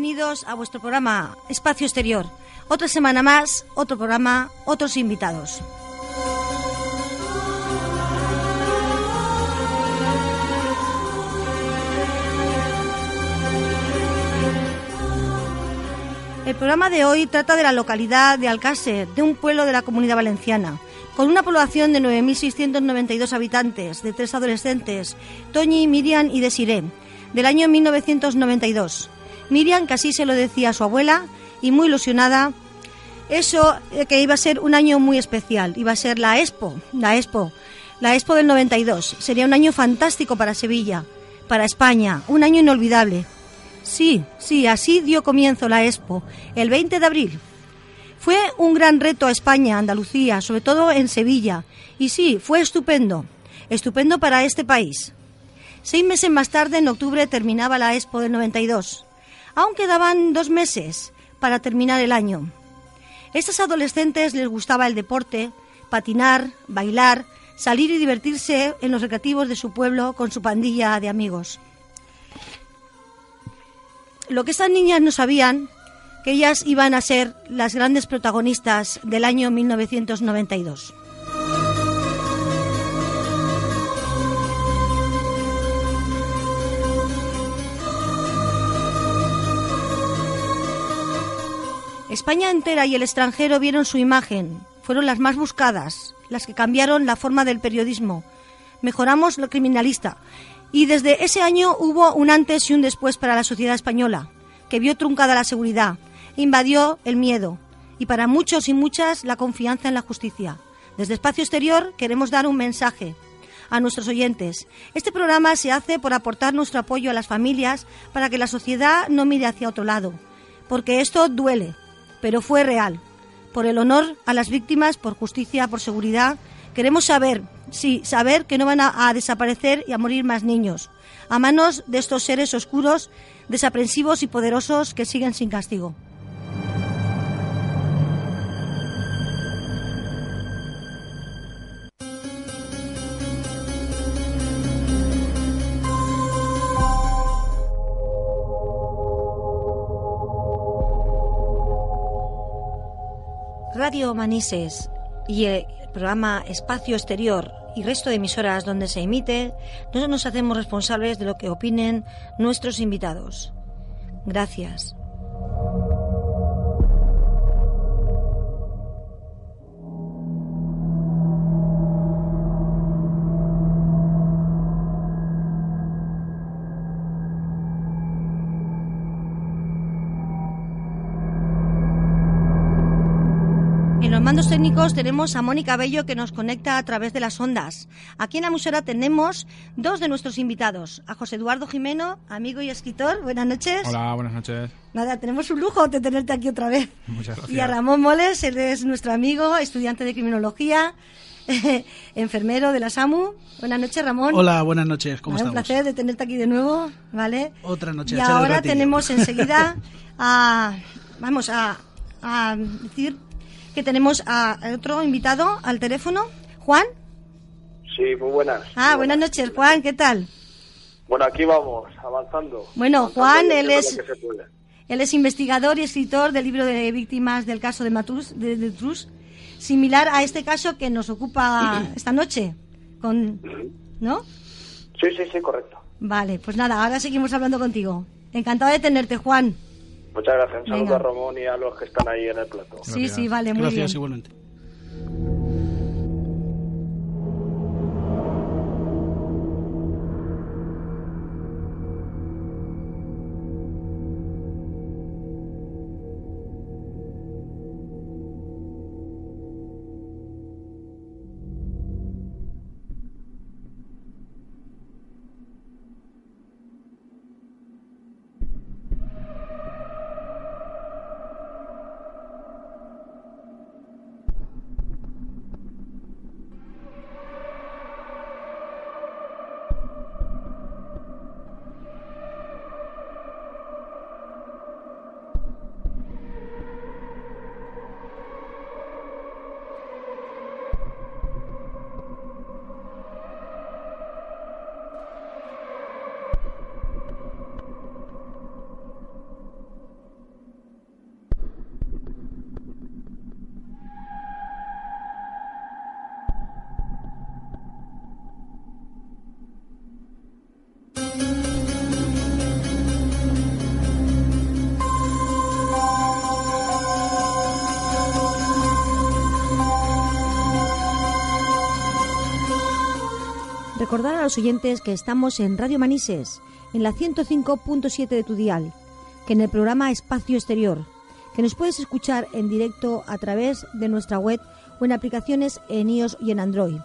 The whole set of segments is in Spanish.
Bienvenidos a vuestro programa Espacio Exterior. Otra semana más, otro programa, otros invitados. El programa de hoy trata de la localidad de Alcácer, de un pueblo de la comunidad valenciana, con una población de 9.692 habitantes, de tres adolescentes, Toñi, Miriam y Desiré, del año 1992. Miriam, que así se lo decía a su abuela, y muy ilusionada, eso eh, que iba a ser un año muy especial, iba a ser la Expo, la Expo, la Expo del 92. Sería un año fantástico para Sevilla, para España, un año inolvidable. Sí, sí, así dio comienzo la Expo, el 20 de abril. Fue un gran reto a España, Andalucía, sobre todo en Sevilla. Y sí, fue estupendo, estupendo para este país. Seis meses más tarde, en octubre, terminaba la Expo del 92 aún quedaban dos meses para terminar el año. A estos adolescentes les gustaba el deporte, patinar, bailar, salir y divertirse en los recreativos de su pueblo con su pandilla de amigos. Lo que estas niñas no sabían, que ellas iban a ser las grandes protagonistas del año 1992. España entera y el extranjero vieron su imagen, fueron las más buscadas, las que cambiaron la forma del periodismo. Mejoramos lo criminalista. Y desde ese año hubo un antes y un después para la sociedad española, que vio truncada la seguridad, invadió el miedo y para muchos y muchas la confianza en la justicia. Desde Espacio Exterior queremos dar un mensaje a nuestros oyentes. Este programa se hace por aportar nuestro apoyo a las familias para que la sociedad no mire hacia otro lado, porque esto duele, pero fue real. Por el honor a las víctimas, por justicia, por seguridad, queremos saber, sí, saber que no van a, desaparecer y a morir más niños, a manos de estos seres oscuros, desaprensivos y poderosos que siguen sin castigo. Radio Manises y el programa Espacio Exterior y resto de emisoras donde se emite, no nos hacemos responsables de lo que opinen nuestros invitados. Gracias. Mandos técnicos tenemos a Mónica Bello que nos conecta a través de las ondas. Aquí en la musera tenemos dos de nuestros invitados, a José Eduardo Jimeno, amigo y escritor. Buenas noches. Hola, buenas noches. Nada, tenemos un lujo de tenerte aquí otra vez. Muchas gracias. Y a Ramón Moles, él es nuestro amigo, estudiante de criminología, enfermero de la SAMU. Buenas noches, Ramón. Hola, buenas noches. ¿Cómo estamos? Un placer de tenerte aquí de nuevo, ¿vale? Otra noche. Y ahora tenemos enseguida a vamos a, a decir que tenemos a otro invitado al teléfono. Juan. Sí, muy buenas. Ah, buenas noches, Juan, ¿qué tal? Bueno, aquí vamos, avanzando. Bueno, Avanzando Juan, él es-. Él investigador y escritor del libro de víctimas del caso de Matus, de, de Trus, similar a este caso que nos ocupa esta noche. Con, ¿No? Sí, sí, sí, correcto. Vale, pues nada, ahora seguimos hablando contigo. Encantado de tenerte, Juan. Muchas gracias. Un saludo Venga. a Ramón y a los que están ahí en el plato. Sí, sí, vale, muy Gracias, bien. igualmente. Recordar a los oyentes que estamos en Radio Manises, en la 105.7 de tu dial, que en el programa Espacio Exterior, que nos puedes escuchar en directo a través de nuestra web o en aplicaciones en iOS y en Android.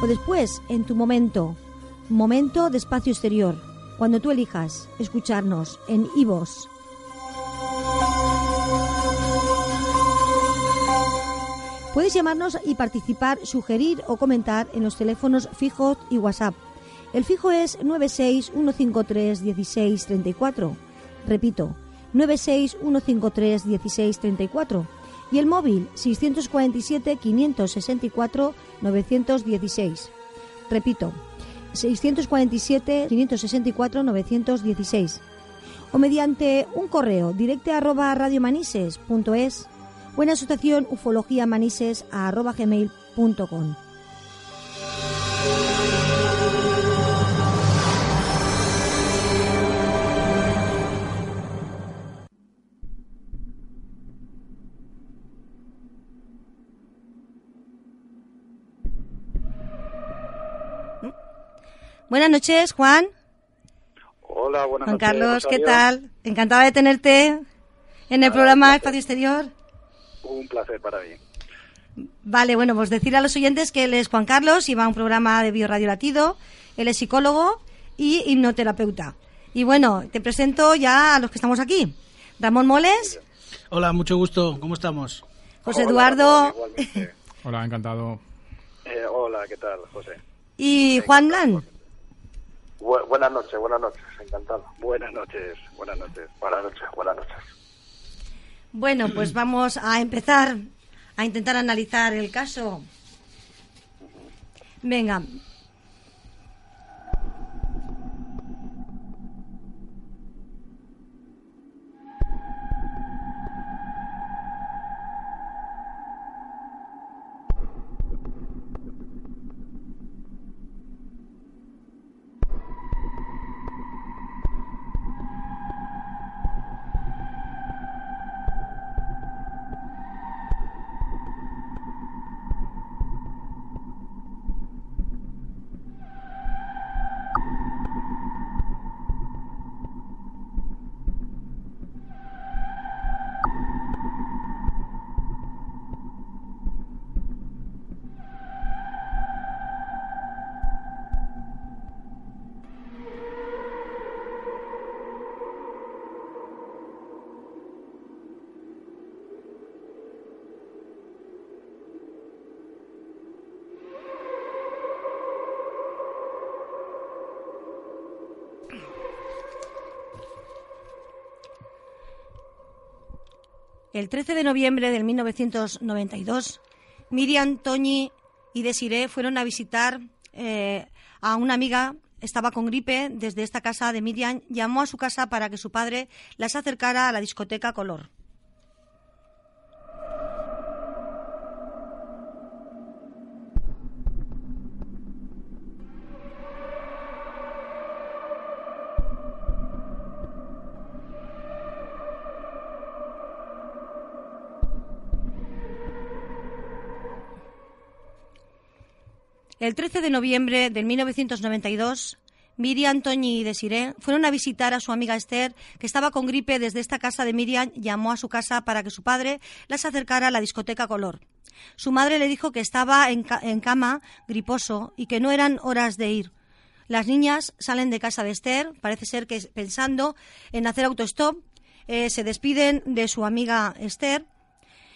O después, en tu momento, momento de espacio exterior, cuando tú elijas escucharnos en iVoox. Puedes llamarnos y participar, sugerir o comentar en los teléfonos fijos y WhatsApp. El fijo es 961531634. Repito, 961531634. Y el móvil 647-564-916. Repito, 647-564-916. O mediante un correo directe arroba radiomanises.es o en asociación ufologiamanises arroba gmail.com. Buenas noches, Juan. Hola, buenas Juan noches. Carlos, ¿qué tal? Encantada de tenerte en el programa. Espacio Exterior. Un placer para mí. Vale, bueno, pues decir a los oyentes que él es Juan Carlos y va a un programa de Biorradio Latido. Él es psicólogo y hipnoterapeuta. Y bueno, te presento ya a los que estamos aquí. Ramón Moles, Hola, mucho gusto. ¿Cómo estamos? José Hola, Eduardo. Hola, encantado. Eh, hola, ¿qué tal, José? y Juan Lan. Bu- buenas noches, buenas noches, encantado. Buenas noches, buenas noches, buenas noches, buenas noches. Bueno, pues vamos a empezar a intentar analizar el caso. Venga. El 13 de noviembre de 1992, Miriam, Toñi y Desiree fueron a visitar eh, a una amiga. Estaba con gripe desde esta casa de Miriam. Llamó a su casa para que su padre las acercara a la discoteca Color. El 13 de noviembre de 1992, Miriam, Toñi y Desiree fueron a visitar a su amiga Esther, que estaba con gripe desde esta casa de Miriam, llamó a su casa para que su padre las acercara a la discoteca Color. Su madre le dijo que estaba en, cama, griposo, y que no eran horas de ir. Las niñas salen de casa de Esther, parece ser que pensando en hacer autostop, eh, se despiden de su amiga Esther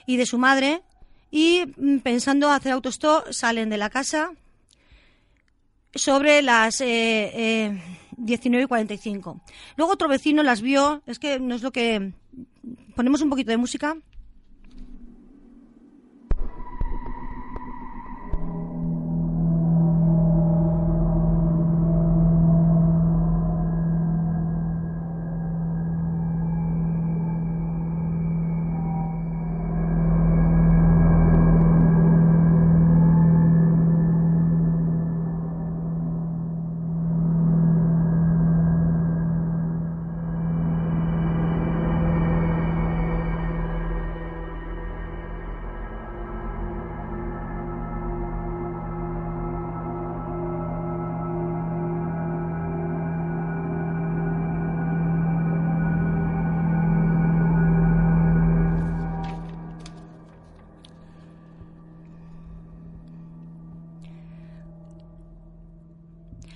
y de su madre, y mm, pensando hacer autostop salen de la casa sobre las eh, eh, 19 y 45. Luego otro vecino las vio, es que no es lo que... Ponemos un poquito de música.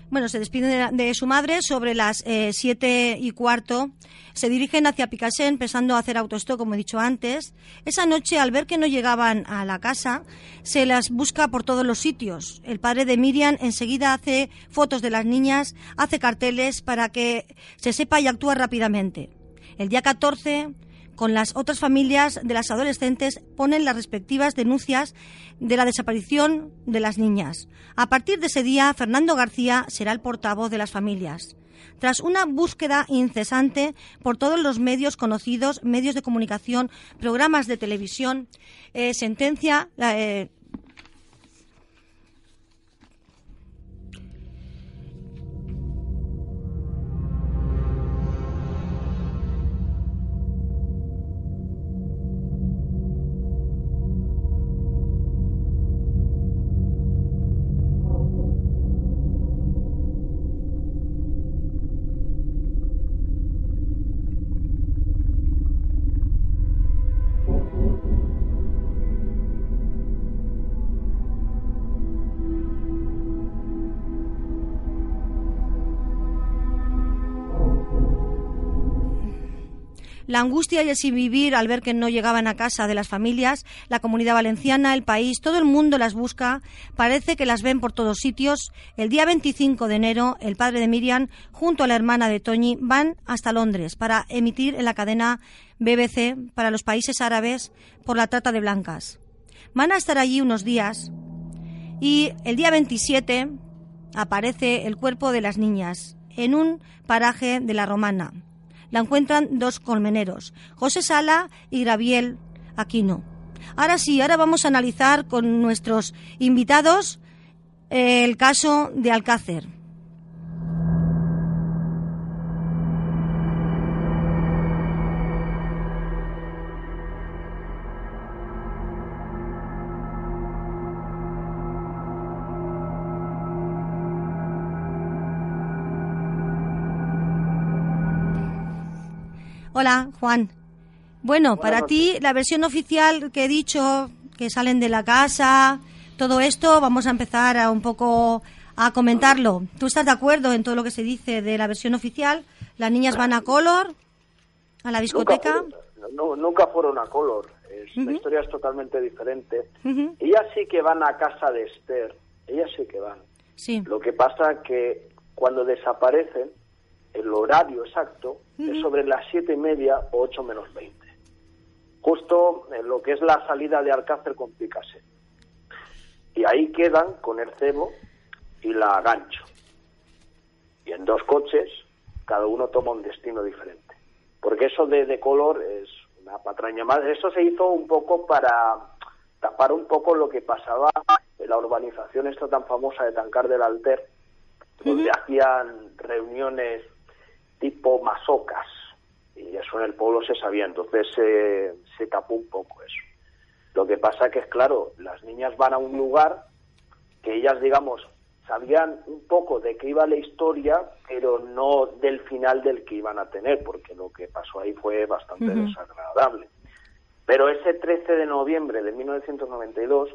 Bueno, se despiden de, su madre sobre las eh, siete y cuarto. Se dirigen hacia Picasso empezando a hacer autostop, como he dicho antes. Esa noche, al ver que no llegaban a la casa, se las busca por todos los sitios. El padre de Miriam enseguida hace fotos de las niñas, hace carteles para que se sepa y actúa rápidamente. El día 14 con las otras familias de las adolescentes ponen las respectivas denuncias de la desaparición de las niñas. A partir de ese día, Fernando García será el portavoz de las familias. Tras una búsqueda incesante por todos los medios conocidos, medios de comunicación, programas de televisión, eh, sentencia, eh, La angustia y el sin vivir al ver que no llegaban a casa de las familias, la comunidad valenciana, el país, todo el mundo las busca, parece que las ven por todos sitios. El día 25 de enero, el padre de Miriam, junto a la hermana de Toñi, van hasta Londres para emitir en la cadena BBC para los países árabes por la trata de blancas. Van a estar allí unos días y el día 27 aparece el cuerpo de las niñas en un paraje de la Romana la encuentran dos colmeneros, José Sala y Graviel Aquino. Ahora sí, ahora vamos a analizar con nuestros invitados el caso de Alcácer. Hola, Juan. Bueno, para ti, la versión oficial que he dicho, que salen de la casa, todo esto, vamos a empezar a un poco a comentarlo. ¿Tú estás de acuerdo en todo lo que se dice de la versión oficial? ¿Las niñas van a color? ¿A la discoteca? Nunca fueron, a color. La historia es totalmente diferente. Ellas sí que van a casa de Esther. Ellas sí que van. Sí. Lo que pasa que cuando desaparecen, el horario exacto es sobre las siete y media o ocho menos veinte. justo en lo que es la salida de Alcácer con Picasso. Y ahí quedan con el cebo y la gancho. Y en dos coches, cada uno toma un destino diferente. Porque eso de, de color es una patraña más. Eso se hizo un poco para tapar un poco lo que pasaba en la urbanización esta tan famosa de Tancar del Alter, donde hacían reuniones tipo masocas, y eso en el pueblo se sabía, entonces se tapó un poco eso. Lo que pasa que es claro, las niñas van a un lugar que ellas, digamos, sabían un poco de qué iba la historia, pero no del final del que iban a tener, porque lo que pasó ahí fue bastante desagradable. Pero ese 13 de noviembre de 1992,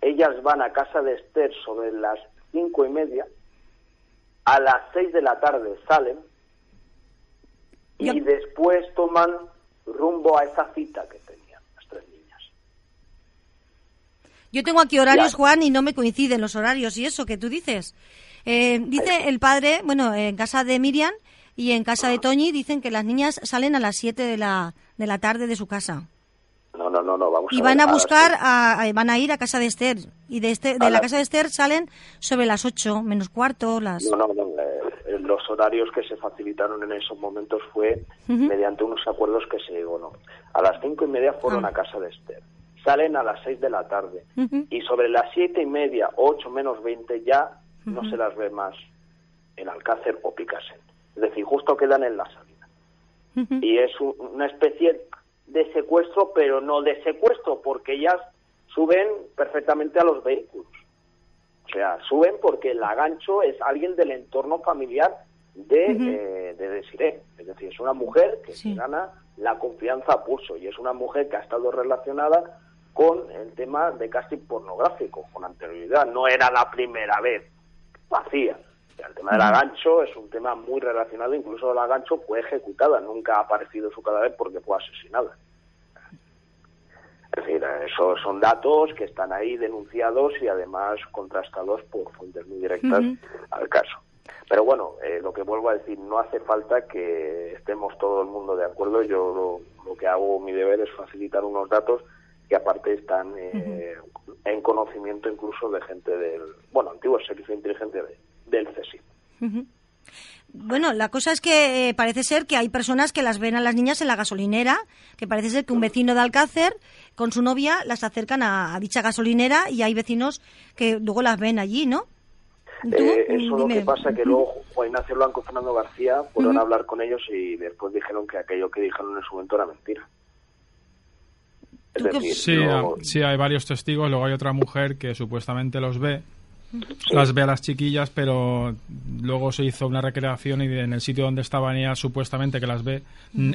ellas van a casa de Esther sobre las cinco y media, a las seis de la tarde salen y después toman rumbo a esa cita que tenían las tres niñas. Yo tengo aquí horarios, Juan, y no me coinciden los horarios y eso que tú dices. Eh, dice el padre, bueno, en casa de Miriam y en casa de Toñi dicen que las niñas salen a las siete de la, de la tarde de su casa. No, no, no, no, vamos y van a, buscar, a, van a ir a casa de Esther. Y de, este, de la, casa de Esther salen sobre las 8, menos cuarto, las... No, no, no, eh, los horarios que se facilitaron en esos momentos fue mediante unos acuerdos que se llegó, ¿no? A las cinco y media fueron ah. a casa de Esther. Salen a las 6 de la tarde. Y sobre las siete y media, 8 menos 20, ya no se las ve más en Alcácer o Picasen. Es decir, justo quedan en la salida. Y es una especie de secuestro, pero no de secuestro, porque ellas suben perfectamente a los vehículos. O sea, suben porque el agancho es alguien del entorno familiar de, eh, de Desiree. Es decir, es una mujer que gana la confianza a pulso y es una mujer que ha estado relacionada con el tema de casting pornográfico con anterioridad. No era la primera vez, vacía. El tema del agancho es un tema muy relacionado, incluso el agancho fue ejecutada, nunca ha aparecido su cadáver porque fue asesinada. Es decir, esos son datos que están ahí denunciados y además contrastados por fuentes muy directas al caso. Pero bueno, eh, lo que vuelvo a decir, no hace falta que estemos todo el mundo de acuerdo. Yo lo, que hago, mi deber es facilitar unos datos que aparte están eh, en conocimiento incluso de gente del, bueno, antiguo servicio inteligente del CSI. Bueno, la cosa es que eh, parece ser que hay personas que las ven a las niñas en la gasolinera, que parece ser que un vecino de Alcácer con su novia las acercan a, dicha gasolinera y hay vecinos que luego las ven allí, ¿no? Eh, eso es lo que pasa, que luego Juan Ignacio Blanco y Fernando García fueron a hablar con ellos y después dijeron que aquello que dijeron en su momento era mentira. sí, sí, hay varios testigos, luego hay otra mujer que supuestamente los ve las ve a las chiquillas, pero luego se hizo una recreación y en el sitio donde estaban ellas supuestamente que las ve,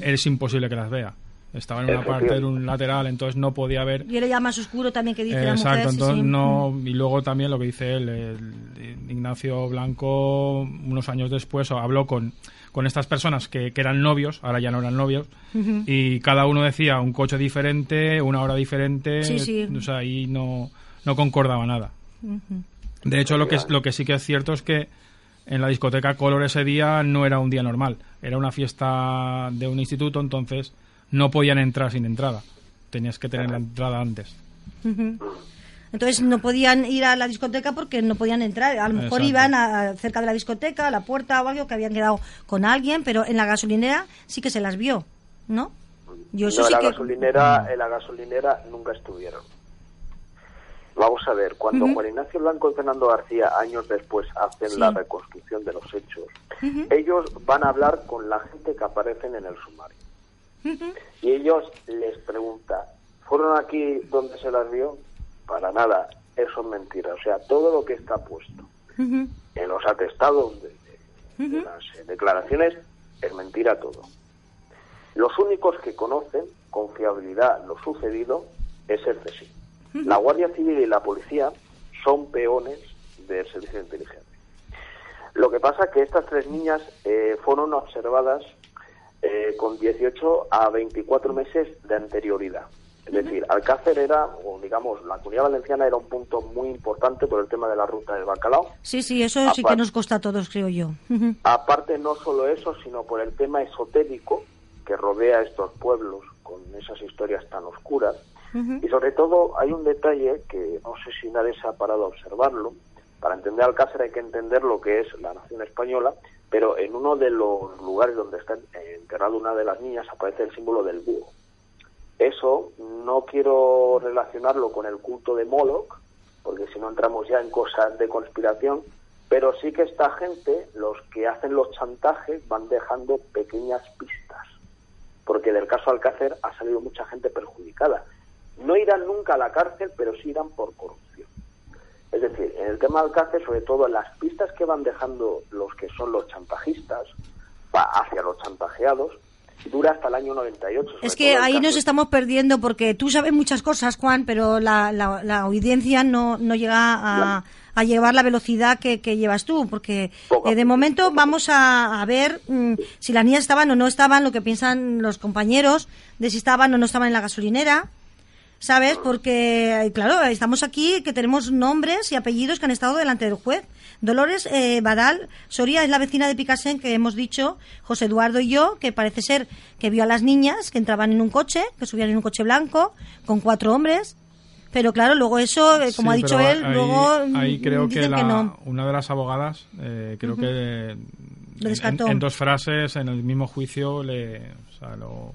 es imposible que las vea. Estaba en una parte, en un lateral, entonces no podía ver. Y era ya más oscuro también que dice Exacto, entonces no. Y luego también lo que dice él, Ignacio Blanco, unos años después, habló con, con estas personas que, que eran novios, ahora ya no eran novios, y cada uno decía un coche diferente, una hora diferente, o sea, ahí no, no concordaba nada. De hecho, lo que, lo que sí que es cierto es que en la discoteca Color ese día no era un día normal, era una fiesta de un instituto, entonces no podían entrar sin entrada, tenías que tener la entrada antes. Entonces no podían ir a la discoteca porque no podían entrar. A lo mejor iban a, cerca de la discoteca, a la puerta o algo, que habían quedado con alguien, pero en la gasolinera sí que se las vio, ¿no? Yo no, en la gasolinera, en la gasolinera nunca estuvieron. Vamos a ver, cuando Juan Ignacio Blanco y Fernando García años después hacen la reconstrucción de los hechos, ellos van a hablar con la gente que aparecen en el sumario. Y ellos les preguntan, ¿fueron aquí donde se las vio? Para nada, eso es mentira. O sea, todo lo que está puesto en los atestados de, las eh, declaraciones es mentira todo. Los únicos que conocen con fiabilidad lo sucedido es el CSI. La Guardia Civil y la policía son peones del servicio de inteligencia. Lo que pasa es que estas tres niñas eh, fueron observadas eh, con 18 a 24 meses de anterioridad. Es decir, Alcácer era, o digamos, la comunidad valenciana era un punto muy importante por el tema de la ruta del bacalao. Sí, sí, eso sí que nos consta a todos, creo yo. Aparte, no solo eso, sino por el tema esotérico que rodea estos pueblos con esas historias tan oscuras. Y sobre todo hay un detalle que no sé si nadie se ha parado a observarlo. Para entender Alcácer hay que entender lo que es la nación española, pero en uno de los lugares donde está enterrada una de las niñas aparece el símbolo del búho. Eso no quiero relacionarlo con el culto de Moloch, porque si no entramos ya en cosas de conspiración, pero sí que esta gente, los que hacen los chantajes, van dejando pequeñas pistas, porque del caso Alcácer ha salido mucha gente perjudicada. No irán nunca a la cárcel, pero sí irán por corrupción. Es decir, en el tema Alcácer, sobre todo en las pistas que van dejando los que son los chantajistas hacia los chantajeados, dura hasta el año 98. Es que ahí nos estamos perdiendo porque tú sabes muchas cosas, Juan, pero la, la, audiencia no, no llega a, a, llevar la velocidad que, llevas tú, porque eh, de momento vamos a, ver mm, si las niñas estaban o no estaban, lo que piensan los compañeros, de si estaban o no estaban en la gasolinera. ¿Sabes? Porque, claro, estamos aquí que tenemos nombres y apellidos que han estado delante del juez. Dolores eh, Badal Soria es la vecina de Picasen que hemos dicho, José Eduardo y yo, que parece ser que vio a las niñas que entraban en un coche, que subían en un coche blanco, con cuatro hombres. Pero claro, luego eso, eh, como ha dicho él, luego. Ahí creo que, una de las abogadas, eh, creo que. En, dos frases, en el mismo juicio, le, lo,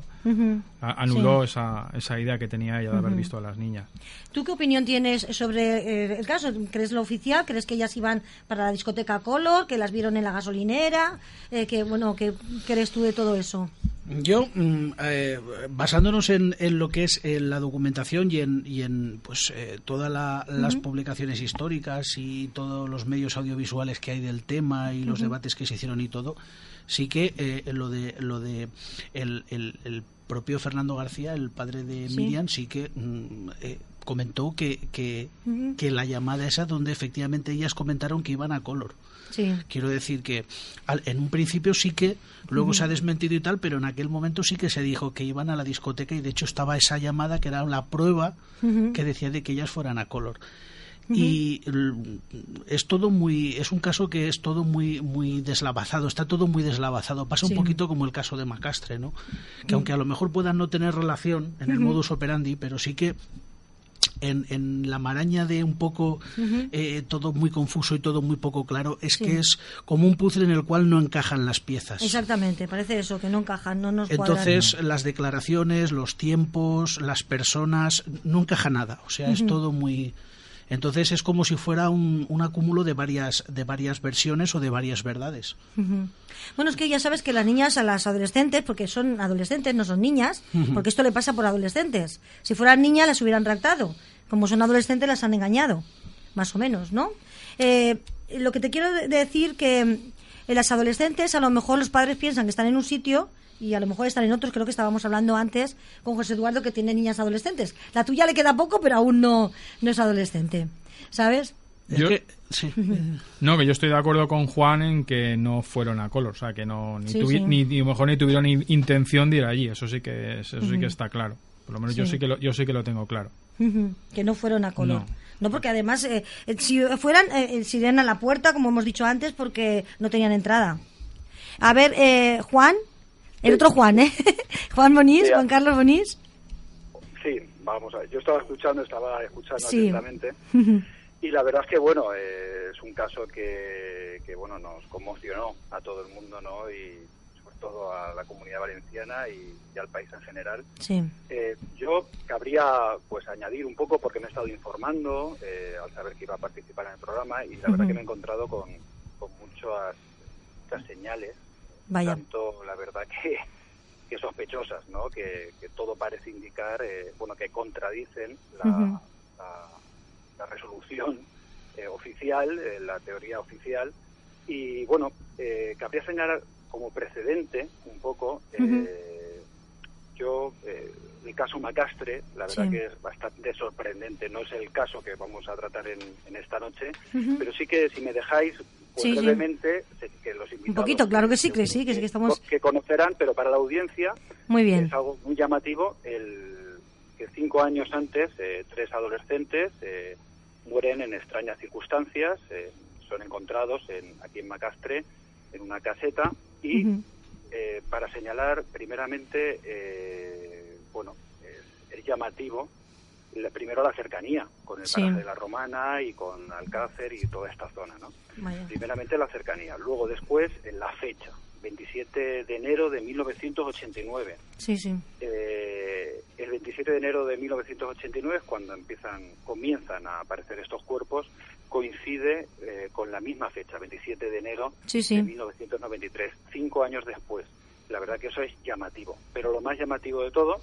anuló esa, esa idea que tenía ella de haber visto a las niñas. ¿Tú qué opinión tienes sobre eh, el caso? ¿Crees lo oficial? ¿Crees que ellas iban para la discoteca Color? ¿Que las vieron en la gasolinera? Eh, que, bueno, ¿Qué crees tú de todo eso? Yo, mm, eh, basándonos en, en, lo que es la documentación y en, y en pues todas las publicaciones históricas y todos los medios audiovisuales que hay del tema y los debates que se hicieron y todo, sí que lo de lo de el, el propio Fernando García, el padre de Miriam, sí que mm, eh, comentó que, que, la llamada esa donde efectivamente ellas comentaron que iban a color. Quiero decir que en un principio sí que, luego se ha desmentido y tal, pero en aquel momento sí que se dijo que iban a la discoteca y de hecho estaba esa llamada que era la prueba que decía de que ellas fueran a color y es todo muy es un caso que es todo muy muy deslavazado está todo muy deslavazado. Pasa un poquito como el caso de Macastre no que aunque a lo mejor puedan no tener relación en el modus operandi pero sí que en, en, la maraña de un poco eh, todo muy confuso y todo muy poco claro es que es como un puzzle en el cual no encajan las piezas. Exactamente, parece eso, que no encajan, no nos Entonces las declaraciones, los tiempos, las personas, no encaja nada, o sea, es todo muy entonces es como si fuera un, un, acúmulo de varias, de varias versiones o de varias verdades. Bueno, es que ya sabes que las niñas a las adolescentes, porque son adolescentes, no son niñas, porque esto le pasa por adolescentes. Si fueran niñas las hubieran raptado. Como son adolescentes las han engañado, más o menos, ¿no? Eh, lo que te quiero decir que en las adolescentes a lo mejor los padres piensan que están en un sitio y a lo mejor están en otros, creo que estábamos hablando antes con José Eduardo que tiene niñas adolescentes. La tuya le queda poco, pero aún no, no es adolescente, ¿sabes? No, que yo estoy de acuerdo con Juan en que no fueron a color, o sea, que no ni, ni, mejor ni tuvieron intención de ir allí, eso sí que eso sí que está claro. Por lo menos yo sí que lo, yo sí que lo tengo claro. Que no fueron a color. No, porque además eh, eh, si fueran eh, si irían a la puerta, como hemos dicho antes, porque no tenían entrada. A ver, eh, Juan, el otro Juan, ¿eh? Juan Bonís, Juan Carlos Bonís. Sí, vamos a ver. Yo estaba escuchando, estaba escuchando atentamente. Y la verdad es que, bueno, eh, es un caso que, que, bueno, nos conmocionó a todo el mundo, ¿no? Y sobre todo a la comunidad valenciana y, al país en general. Sí. Eh, yo cabría, pues, añadir un poco, porque me he estado informando eh, al saber que iba a participar en el programa y la verdad que me he encontrado con, con muchas, muchas señales tanto la verdad que, que sospechosas, ¿no? Que, todo parece indicar, eh, bueno, que contradicen la, la, resolución eh, oficial, eh, la teoría oficial. Y bueno, cabría señalar como precedente un poco, yo, el caso Macastre, la verdad que es bastante sorprendente, no es el caso que vamos a tratar en, en esta noche, pero sí que si me dejáis pues brevemente, que los invitados... Un poquito, claro que sí, que sí, que sí que estamos... Que conocerán, pero para la audiencia muy bien. es algo muy llamativo, el que cinco años antes eh, tres adolescentes eh, mueren en extrañas circunstancias, eh, son encontrados en, aquí en Macastre en una caseta y para señalar primeramente bueno, es, llamativo primero la cercanía con el paraje de la Romana y con Alcácer y toda esta zona, ¿no? Primeramente la cercanía, luego después la fecha, 27 de enero de 1989. Sí, sí. Eh, el 27 de enero de 1989 cuando empiezan, comienzan a aparecer estos cuerpos, coincide eh, con la misma fecha, 27 de enero de 1993, cinco años después. La verdad que eso es llamativo. Pero lo más llamativo de todo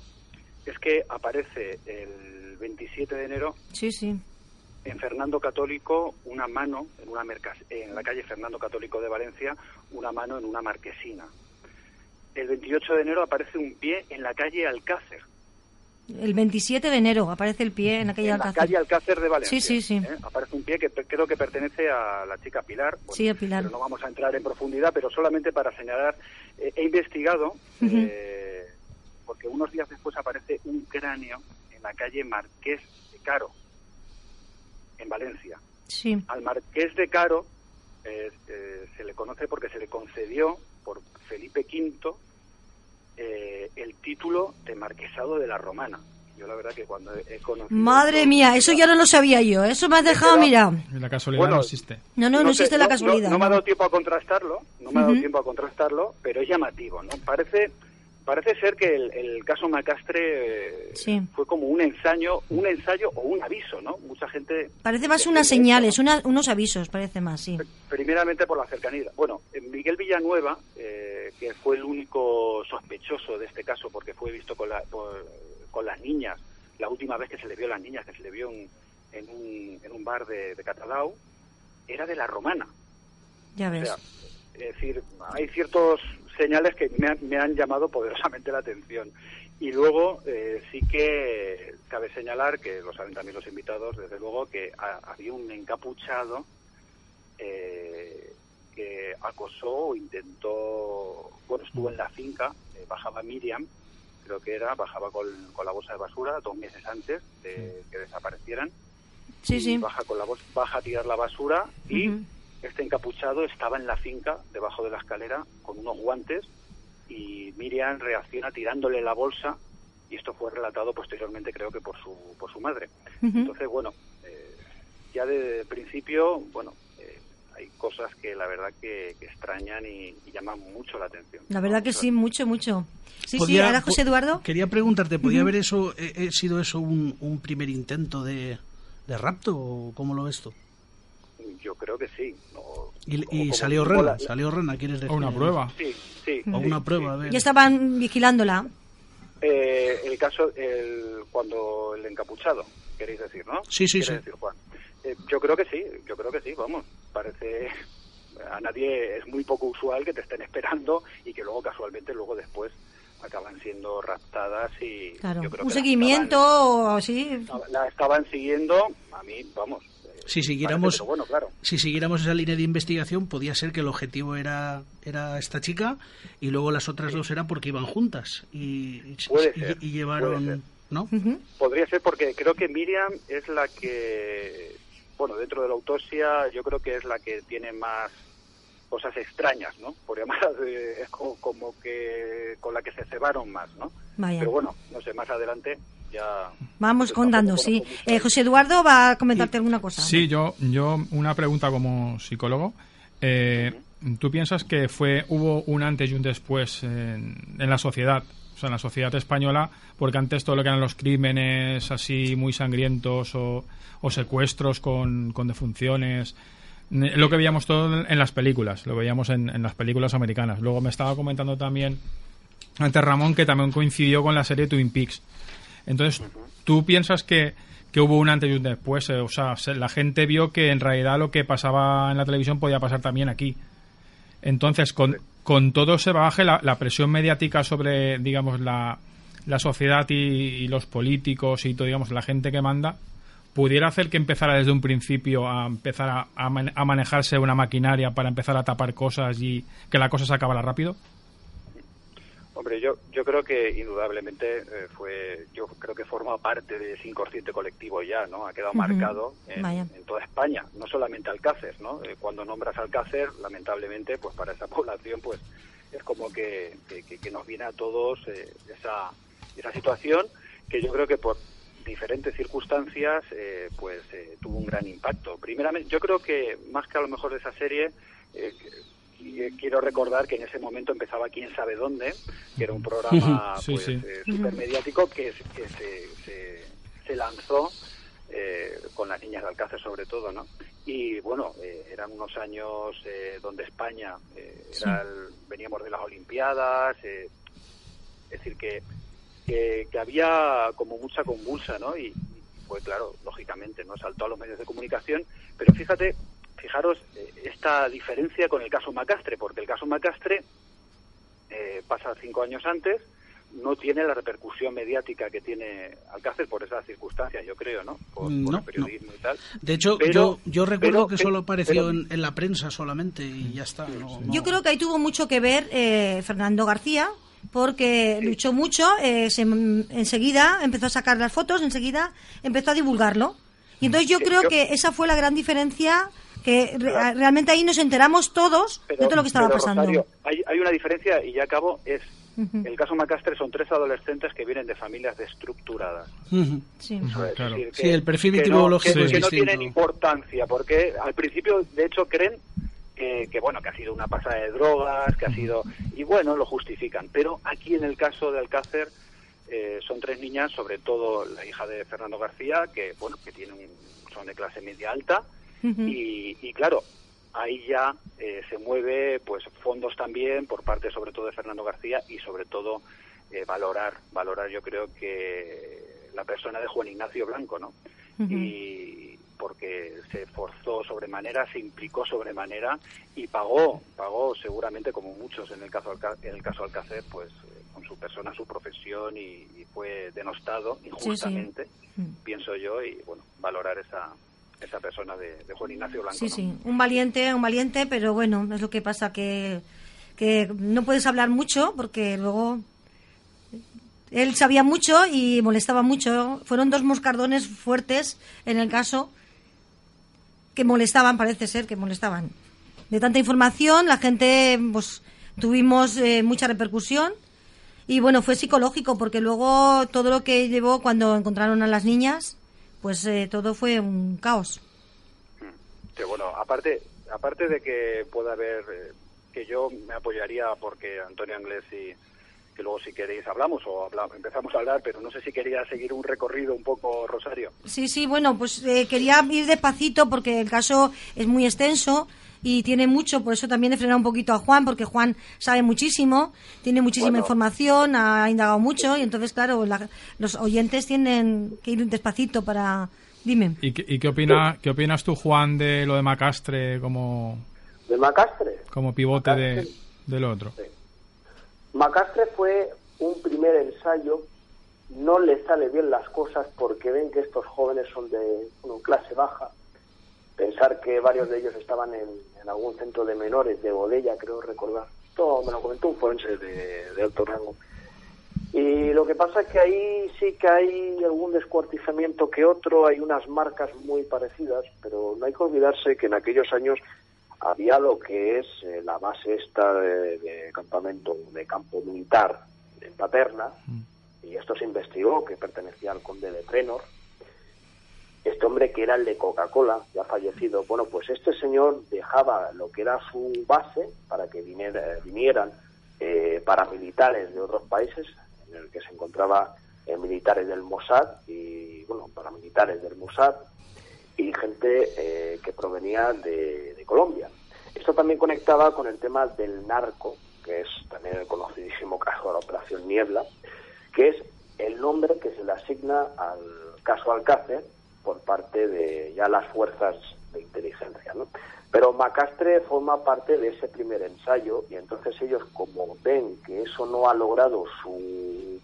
es que aparece el 27 de enero sí, sí. en Fernando Católico una mano, en, una en la calle Fernando Católico de Valencia, una mano en una marquesina. El 28 de enero aparece un pie en la calle Alcácer. El 27 de enero aparece el pie en la calle Alcácer. En la calle Alcácer de Valencia. Sí, sí, sí. ¿eh? Aparece un pie que creo que pertenece a la chica Pilar. sí, a Pilar. Pero no vamos a entrar en profundidad, pero solamente para señalar, eh, he investigado, eh, porque unos días después aparece un cráneo en la calle Marqués de Caro, en Valencia. Sí. Al Marqués de Caro se le conoce porque se le concedió por Felipe V eh, el título de marquesado de la Romana. Yo la verdad que cuando he conocido... Madre mía, eso ya no lo sabía yo, eso me has dejado, mira... La casualidad no existe. No, no, no, existe la casualidad. No, me ha dado tiempo a contrastarlo, no me ha dado tiempo a contrastarlo, pero es llamativo, ¿no? Parece Parece ser que el, caso Macastre eh, fue como un ensayo, un ensayo o un aviso, ¿no? Mucha gente... Parece más unas señales, unos avisos, parece más, sí. Primeramente por la cercanía. Bueno, Miguel Villanueva, eh, que fue el único sospechoso de este caso porque fue visto con, con las niñas, la última vez que se le vio a las niñas, que se le vio en, un, en un bar de, de Catalao, era de la romana. Ya ves. es decir, hay ciertos señales que me han, llamado poderosamente la atención. Y luego eh, sí que cabe señalar, que lo saben también los invitados, desde luego, que había un encapuchado eh, que acosó o intentó, bueno, estuvo en la finca, eh, bajaba Miriam, creo que era, bajaba con, la bolsa de basura dos meses antes de que desaparecieran. Sí, sí. Baja, con la, baja a tirar la basura y este encapuchado estaba en la finca, debajo de la escalera, con unos guantes y Miriam reacciona tirándole la bolsa y esto fue relatado posteriormente creo que por su, por su madre. Entonces, bueno, eh, ya de principio, bueno, eh, hay cosas que la verdad que, extrañan y, llaman mucho la atención. La verdad que sí, mucho, mucho. Sí, sí, ahora José Eduardo. Quería preguntarte, ¿podría haber eso, eh, sido eso un, un primer intento de, de rapto o cómo lo ves tú? Yo creo que sí. ¿Y, salió Rena? ¿Salió Rena? ¿Quieres decir? ¿O una prueba? Sí, sí. ¿O una prueba? A ver. ¿Y estaban vigilándola? Eh, el caso, el, cuando el encapuchado, queréis decir, ¿no? Sí, sí, sí. Decir, Juan? Eh, yo creo que sí, yo creo que sí, vamos. Parece a nadie es muy poco usual que te estén esperando y que luego casualmente luego después acaban siendo raptadas y claro. yo creo un seguimiento o así la estaban siguiendo a mí vamos si siguiéramos, si siguiéramos esa línea de investigación, podía ser que el objetivo era, era esta chica y luego las otras dos eran porque iban juntas y, y, llevaron... ¿no? Podría ser porque creo que Miriam es la que, bueno, dentro de la autopsia yo creo que es la que tiene más cosas extrañas, ¿no? Por llamar, es como, como, que con la que se cebaron más, ¿no? Pero bueno, no sé, más adelante Vamos contando, sí. Eh, José Eduardo va a comentarte alguna cosa. Sí, yo, yo una pregunta como psicólogo. Eh, ¿Tú piensas que fue hubo un antes y un después en, la sociedad? O sea, en la sociedad española, porque antes todo lo que eran los crímenes así muy sangrientos o, secuestros con, defunciones, lo que veíamos todo en las películas, lo veíamos en, en, las películas americanas. Luego me estaba comentando también antes Ramón que también coincidió con la serie Twin Peaks. Entonces, ¿tú piensas que, que hubo un antes y un después? Eh, o sea, la gente vio que en realidad lo que pasaba en la televisión podía pasar también aquí. Entonces, con, con todo ese bagaje, la, presión mediática sobre, digamos, la, la sociedad y, los políticos y todo, digamos, la gente que manda, pudiera hacer que empezara desde un principio a empezar a, a, manejarse una maquinaria para empezar a tapar cosas y que la cosa se acabara rápido? Hombre, yo, yo creo que indudablemente eh, fue, yo creo que forma parte de ese inconsciente colectivo ya, ¿no? Ha quedado marcado en, toda España, no solamente Alcácer, ¿no? Eh, cuando nombras Alcácer, lamentablemente, pues para esa población, pues es como que, que, nos viene a todos eh, esa, esa situación que yo creo que por diferentes circunstancias eh, pues eh, tuvo un gran impacto. Primeramente, yo creo que más que a lo mejor de esa serie, eh, quiero recordar que en ese momento empezaba Quién sabe dónde, que era un programa pues, super mediático que, se, se, lanzó con las niñas de Alcácer sobre todo, ¿no? Y bueno, eran unos años donde España, era veníamos de las Olimpiadas, es decir, que que, había como mucha convulsa, ¿no? Y, pues claro, lógicamente, ¿no? Saltó a los medios de comunicación, pero fíjate, fijaros eh, esta diferencia con el caso Macastre, porque el caso Macastre eh, pasa cinco años antes, no tiene la repercusión mediática que tiene Alcácer por esas circunstancias, yo creo, ¿no? Por, el periodismo y tal. De hecho, yo, yo recuerdo que solo apareció en, la prensa solamente y ya está. Yo creo que ahí tuvo mucho que ver eh, Fernando García, porque luchó mucho, eh, enseguida empezó a sacar las fotos, enseguida empezó a divulgarlo. Y entonces yo creo que esa fue la gran diferencia, que realmente ahí nos enteramos todos de todo lo que estaba pasando. hay, una diferencia, y ya acabo, es el caso Macastre son tres adolescentes que vienen de familias destructuradas. sí. el perfil que no, que no tienen importancia, porque al principio, de hecho, creen que, bueno, que ha sido una pasada de drogas, que ha sido... Y bueno, lo justifican. Pero aquí en el caso de Alcácer eh, son tres niñas, sobre todo la hija de Fernando García, que, bueno, que tienen, son de clase media alta. Y, claro, ahí ya eh, se mueve pues fondos también por parte sobre todo de Fernando García y sobre todo eh, valorar, valorar yo creo que la persona de Juan Ignacio Blanco, ¿no? y, porque se esforzó sobremanera, se implicó sobremanera y pagó, pagó seguramente como muchos en el caso en el caso Alcácer, pues eh, con su persona, su profesión y, fue denostado injustamente, mm. pienso yo, y bueno, valorar esa esa persona de, Juan Ignacio Blanco. Sí, sí, un valiente, un valiente, pero bueno, es lo que pasa que que no puedes hablar mucho porque luego él sabía mucho y molestaba mucho. Fueron dos moscardones fuertes en el caso que molestaban, parece ser que molestaban. De tanta información, la gente, pues, tuvimos eh, mucha repercusión y bueno, fue psicológico porque luego todo lo que llevó cuando encontraron a las niñas, pues eh, todo fue un caos. Bueno, aparte, aparte de que pueda haber, eh, que yo me apoyaría porque Antonio Anglés y que luego si queréis hablamos o empezamos a hablar, pero no sé si quería seguir un recorrido un poco, Rosario. Sí, sí, bueno, pues eh, quería ir despacito porque el caso es muy extenso y tiene mucho, por eso también he frenado un poquito a Juan, porque Juan sabe muchísimo, tiene muchísima información, ha indagado mucho y entonces, claro, los oyentes tienen que ir despacito para... Dime. ¿Y, qué, opina, qué opinas tú, Juan, de lo de Macastre como... ¿De Macastre? Como pivote De, del otro. Macastre fue un primer ensayo, no le sale bien las cosas porque ven que estos jóvenes son de clase baja. Pensar que varios de ellos estaban en, algún centro de menores de Bodella, creo recordar. Todo me lo comentó un forense de, alto rango. Y lo que pasa es que ahí sí que hay algún descuartizamiento que otro, hay unas marcas muy parecidas, pero no hay que olvidarse que en aquellos años había lo que es eh, la base esta de, campamento de campo militar en Paterna, mm. y esto se investigó, que pertenecía al conde de Trenor. Este hombre que era el de Coca-Cola, ya fallecido, bueno, pues este señor dejaba lo que era su base para que vinieran eh, paramilitares de otros países, en el que se encontraba eh, militares del Mossad y, bueno, paramilitares del Mossad y gente eh, que provenía de, Colombia. Esto también conectaba con el tema del narco, que es también el conocidísimo caso de la Operación Niebla, que es el nombre que se le asigna al caso Alcácer por parte de ya las fuerzas de inteligencia. ¿no? Pero Macastre forma parte de ese primer ensayo y entonces ellos como ven que eso no ha logrado su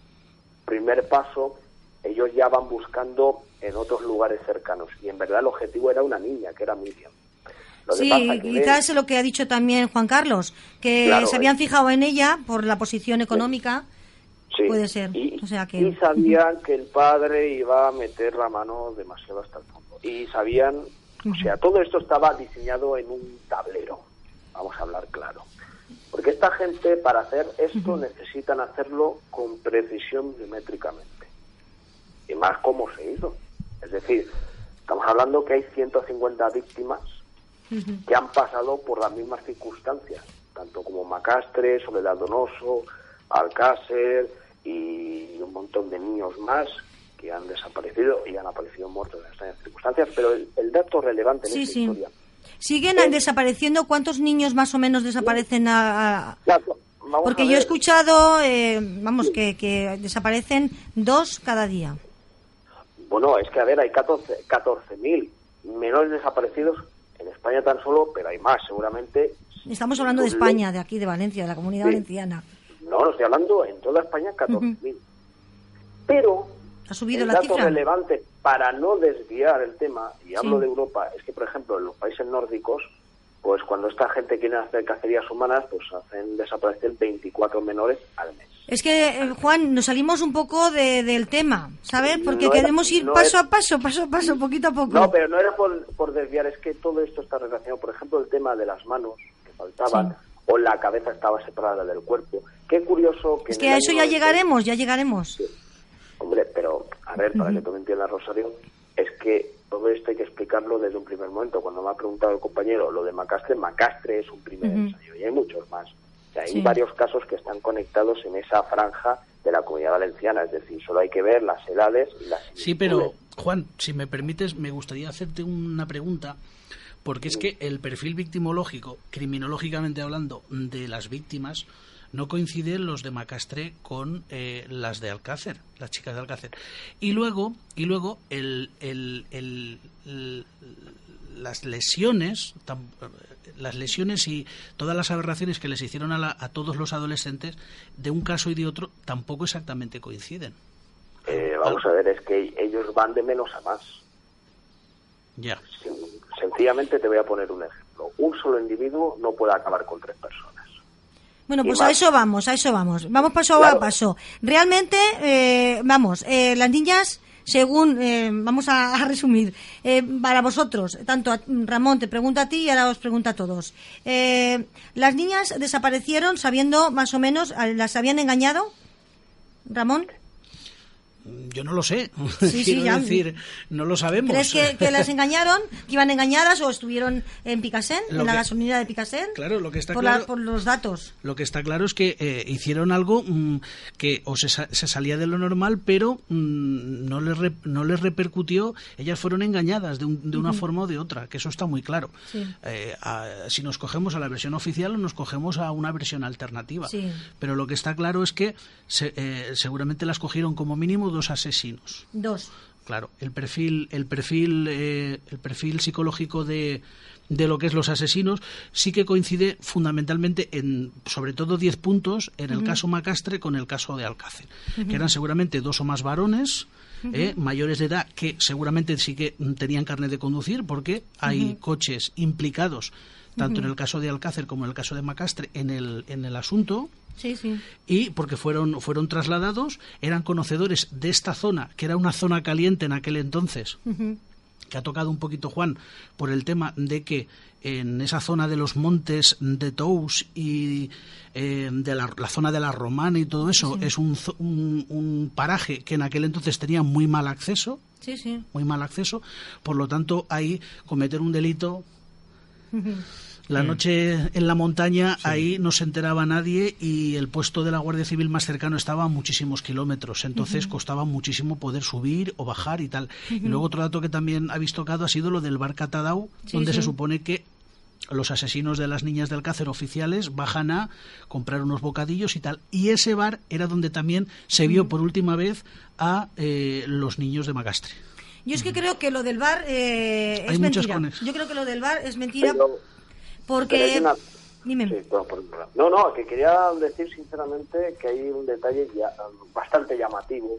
primer paso, ellos ya van buscando en otros lugares cercanos. Y en verdad el objetivo era una niña, que era Miriam. sí, quizás es lo que ha dicho también Juan Carlos, que se habían fijado en ella por la posición económica. Sí. Puede ser. Y, o sea que... y sabían que el padre iba a meter la mano demasiado hasta el fondo. Y sabían, o sea, todo esto estaba diseñado en un tablero, vamos a hablar claro. Porque esta gente, para hacer esto, necesitan hacerlo con precisión milimétricamente. Y más cómo se hizo. Es decir, estamos hablando que hay 150 víctimas que han pasado por las mismas circunstancias, tanto como Macastre, Soledad Donoso, Alcácer y un montón de niños más que han desaparecido y han aparecido muertos en extrañas circunstancias. Pero el, dato relevante en esta historia ¿Siguen desapareciendo? ¿Cuántos niños más o menos desaparecen a...? Porque yo he escuchado, eh, vamos, que, que, desaparecen dos cada día. Bueno, es que, a ver, hay 14.000 14, menores desaparecidos en España tan solo, pero hay más, seguramente. Estamos hablando de España, de aquí, de Valencia, de la comunidad valenciana. No, no estoy hablando en toda España 14.000. Pero ha subido el la dato relevante para no desviar el tema, y hablo de Europa, es que, por ejemplo, en los países nórdicos, pues cuando esta gente quiere hacer cacerías humanas, pues hacen desaparecer 24 menores al mes. Es que, eh, Juan, nos salimos un poco del tema, ¿sabes? Porque queremos ir paso a paso, paso a paso, poquito a poco. No, pero no era por, desviar, es que todo esto está relacionado. Por ejemplo, el tema de las manos que faltaban, o la cabeza estaba separada del cuerpo. Qué curioso que... Es que a eso ya llegaremos, ya llegaremos. Hombre, pero a ver, para que tú me entiendas, Rosario, es que todo esto hay que explicarlo desde un primer momento. Cuando me ha preguntado el compañero lo de Macastre, Macastre es un primer ensayo y hay muchos más. hay varios casos que están conectados en esa franja de la comunidad valenciana, es decir, solo hay que ver las edades y las... Sí, pero Juan, si me permites, me gustaría hacerte una pregunta porque es que el perfil victimológico, criminológicamente hablando, de las víctimas no coinciden los de Macastre con eh, las de Alcácer, las chicas de Alcácer. Y luego, y luego el, el, las lesiones, las lesiones y todas las aberraciones que les hicieron a, a, todos los adolescentes de un caso y de otro tampoco exactamente coinciden. Eh, vamos a ver, es que ellos van de menos a más. Ya. Sencillamente te voy a poner un ejemplo. Un solo individuo no puede acabar con tres personas. Bueno, pues a eso vamos, a eso vamos. Vamos paso a paso. Realmente, eh, vamos, eh, las niñas, según, eh, vamos a, resumir, para vosotros, tanto Ramón te pregunta a ti y ahora os pregunta a todos. ¿Las niñas desaparecieron sabiendo más o menos, las habían engañado? Ramón. Yo no lo sé. Quiero decir, no lo sabemos. ¿Crees que, las engañaron, que iban engañadas o estuvieron en Picasen, en la gasolinera de Picasen? Claro, lo que está por, claro, por los datos. Lo que está claro es que eh, hicieron algo mm, que o se, salía de lo normal, pero mm, no, les no les repercutió. Ellas fueron engañadas de, de una forma o de otra, que eso está muy claro. Eh, si nos cogemos a la versión oficial o nos cogemos a una versión alternativa. Pero lo que está claro es que eh, seguramente las cogieron como mínimo dos asesinos. Dos. Claro, el perfil, el perfil, eh, el perfil psicológico de, de lo que es los asesinos sí que coincide fundamentalmente en sobre todo diez puntos en el caso Macastre con el caso de Alcácer, que eran seguramente dos o más varones eh, mayores de edad que seguramente sí que tenían carne de conducir porque hay coches implicados tanto en el caso de Alcácer como en el caso de Macastre en el, en el asunto. Sí, sí. Y porque fueron, fueron trasladados, eran conocedores de esta zona, que era una zona caliente en aquel entonces, que ha tocado un poquito Juan por el tema de que en esa zona de los montes de Tous y eh, de la, zona de la Romana y todo eso es un, un, paraje que en aquel entonces tenía muy mal acceso. Sí, sí. Muy mal acceso. Por lo tanto, ahí cometer un delito. La mm. noche en la montaña, ahí no se enteraba nadie y el puesto de la Guardia Civil más cercano estaba a muchísimos kilómetros. Entonces costaba muchísimo poder subir o bajar y tal. Y luego otro dato que también habéis tocado ha sido lo del bar Catadau, donde se supone que los asesinos de las niñas del Cácer oficiales bajan a comprar unos bocadillos y tal. Y ese bar era donde también se vio por última vez a eh, los niños de Magastre. Yo es que creo que lo del bar eh, es mentira. Yo creo que lo del bar es mentira. Porque... no, no, que quería decir sinceramente que hay un detalle ya, bastante llamativo.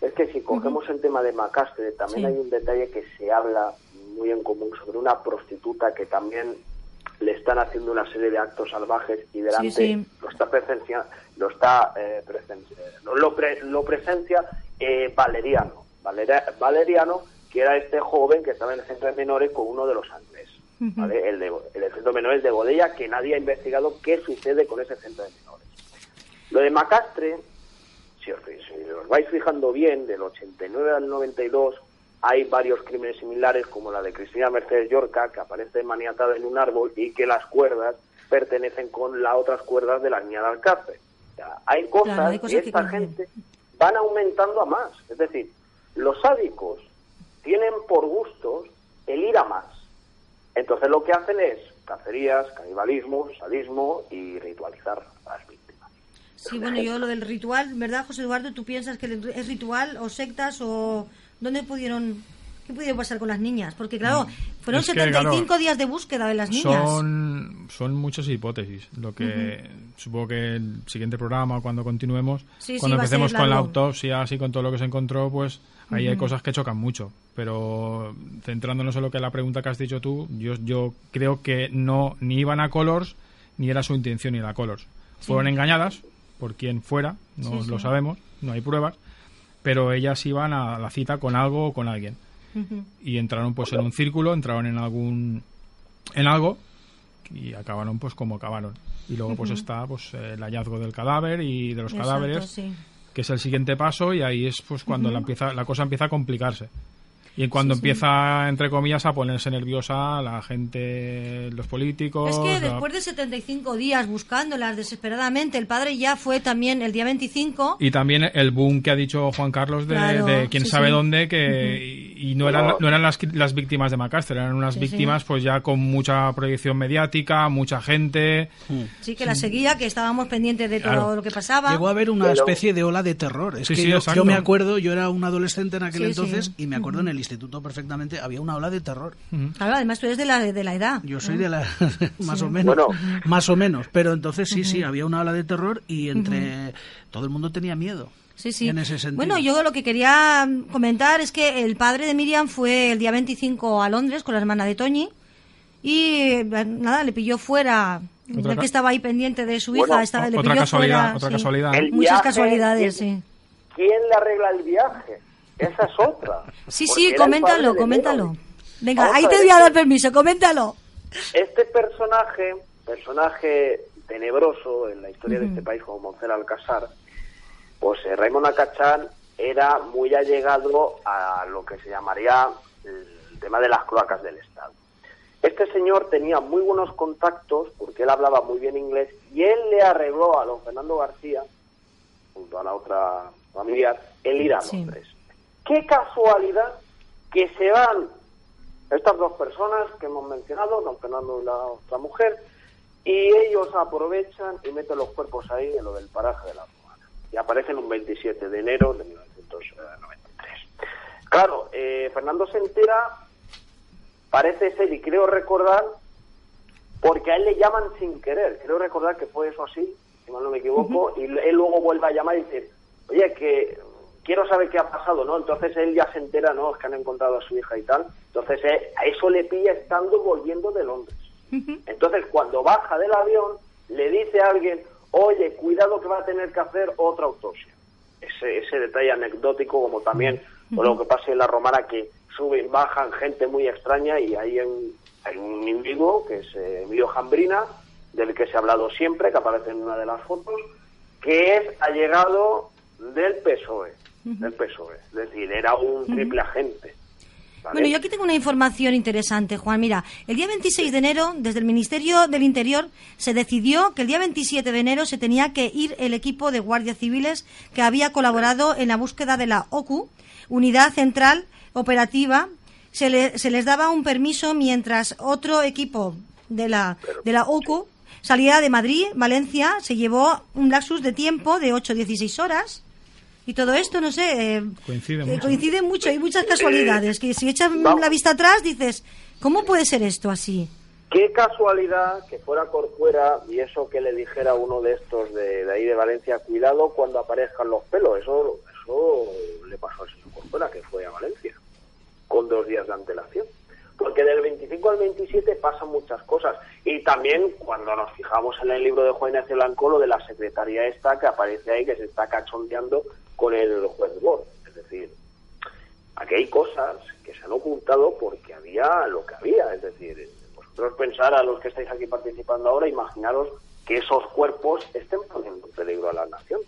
Es que si cogemos el tema de Macastre, también hay un detalle que se habla muy en común sobre una prostituta que también le están haciendo una serie de actos salvajes y delante lo está presencia lo está eh, lo, presencia eh, Valeriano. Valeriano que era este joven que estaba en el centro de menores con uno de los Andrés ¿vale? el, de, el centro de menores de Bodella, que nadie ha investigado qué sucede con ese centro de menores. Lo de Macastre, si os, si os vais fijando bien, del 89 al 92 hay varios crímenes similares, como la de Cristina Mercedes Yorca, que aparece maniatada en un árbol y que las cuerdas pertenecen con las otras cuerdas de la niña de Alcácer. hay cosas, que esta gente van aumentando a más. Es decir, los sádicos tienen por gustos el ir a más. Entonces lo que hacen es cacerías, canibalismo, sadismo y ritualizar a las víctimas. Sí, bueno, yo lo del ritual, ¿verdad, José Eduardo? ¿Tú piensas que es ritual o sectas o dónde pudieron ¿Qué pudieron pasar con las niñas? Porque, claro, mm, fueron 75 días de búsqueda de las niñas. Son, son muchas hipótesis. Lo que supongo que el siguiente programa, cuando continuemos, cuando empecemos con la autopsia, así con todo lo que se encontró, pues ahí hay cosas que chocan mucho. Pero centrándonos en lo que es la pregunta que has dicho tú, yo, yo creo que no ni iban a Colors, ni era su intención ir a Colors. Fueron engañadas por quien fuera, no lo sabemos, no hay pruebas, pero ellas iban a la cita con algo o con alguien y entraron pues en un círculo, entraron en algún en algo y acabaron pues como acabaron. Y luego pues está pues el hallazgo del cadáver y de los cadáveres, que es el siguiente paso y ahí es pues cuando la empieza la cosa empieza a complicarse. Y cuando empieza, entre comillas, a ponerse nerviosa la gente, los políticos... Es que después de 75 días buscándolas desesperadamente, el padre ya fue también el día 25... Y también el boom que ha dicho Juan Carlos de, quién sabe dónde, que y no eran, no eran las, las víctimas de Macaster, eran unas víctimas pues ya con mucha proyección mediática, mucha gente... Sí, que la seguía, que estábamos pendientes de todo lo que pasaba. Llegó a haber una especie de ola de terror. Es que yo, yo, me acuerdo, yo era un adolescente en aquel entonces y me acuerdo en el instituto perfectamente, había una ola de terror. Claro, además tú eres de la, de la edad. Yo soy de la... más o menos. Más o menos. Pero entonces sí, sí, había una ola de terror y entre... Todo el mundo tenía miedo. Sí, sí. En ese sentido. Bueno, yo lo que quería comentar es que el padre de Miriam fue el día 25 a Londres con la hermana de Toñi y eh, nada, le pilló fuera ya que estaba ahí pendiente de su hija, estaba, le otra casualidad, otra casualidad. Muchas casualidades, sí. ¿Quién le arregla el viaje? Esa es otra. Sí, sí, coméntalo, coméntalo. Venga, ahí te voy a dar permiso, coméntalo. Este personaje, personaje tenebroso en la historia de este país como Moncel Alcázar, pues eh, Raymond Acachán era muy allegado a lo que se llamaría el tema de las cloacas del Estado. Este señor tenía muy buenos contactos porque él hablaba muy bien inglés y él le arregló a don Fernando García, junto a la otra familiar, el ir a Londres qué casualidad que se van estas dos personas que hemos mencionado, don Fernando y la otra mujer, y ellos aprovechan y meten los cuerpos ahí en lo del paraje de la. Y aparecen un 27 de enero de 1993. Claro, eh, Fernando se entera, parece ser, y creo recordar, porque a él le llaman sin querer. Creo recordar que fue eso así, si mal no me equivoco, y él luego vuelve a llamar y dice, oye, que quiero saber qué ha pasado, ¿no? Entonces él ya se entera, ¿no? Es que han encontrado a su hija y tal. Entonces eh, a eso le pilla estando volviendo de Londres. Entonces cuando baja del avión, le dice a alguien, oye, cuidado que va a tener que hacer otra autopsia. Ese, ese detalle anecdótico, como también lo que pasa en la romana, que suben, bajan gente muy extraña y hay, hay un individuo que es eh, Emilio Jambrina, del que se ha hablado siempre, que aparece en una de las fotos, que es allegado del PSOE del PSOE. Es decir, era un triple agente. Bueno, yo aquí tengo una información interesante, Juan. Mira, el día 26 de enero, desde el Ministerio del Interior, se decidió que el día 27 de enero se tenía que ir el equipo de guardias civiles que había colaborado en la búsqueda de la OCU, Unidad Central Operativa. Se, se les daba un permiso mientras otro equipo de la, de la OCU salía de Madrid, Valencia, se llevó un lapsus de tiempo de 8-16 horas y todo esto, no sé, eh, coincide, eh, mucho. coincide mucho, hay muchas casualidades, que si echas la vista atrás dices, ¿cómo puede ser esto así? Qué casualidad que fuera Corcuera y eso que le dijera a uno de estos de, ahí de Valencia, cuidado cuando aparezcan los pelos, eso, eso le pasó al señor Corcuera, que fue a Valencia, con dos días de antelación. Porque del 25 al 27 pasan muchas cosas. Y también cuando nos fijamos en el libro de Juan Ignacio Blanco, lo de la secretaria esta que aparece ahí, que se está cachondeando con el juez Bor. Es decir, aquí hay cosas que se han ocultado porque había lo que había, es decir, Vosotros pensar a los que estáis aquí participando ahora, imaginaros que esos cuerpos estén poniendo en peligro a la nación.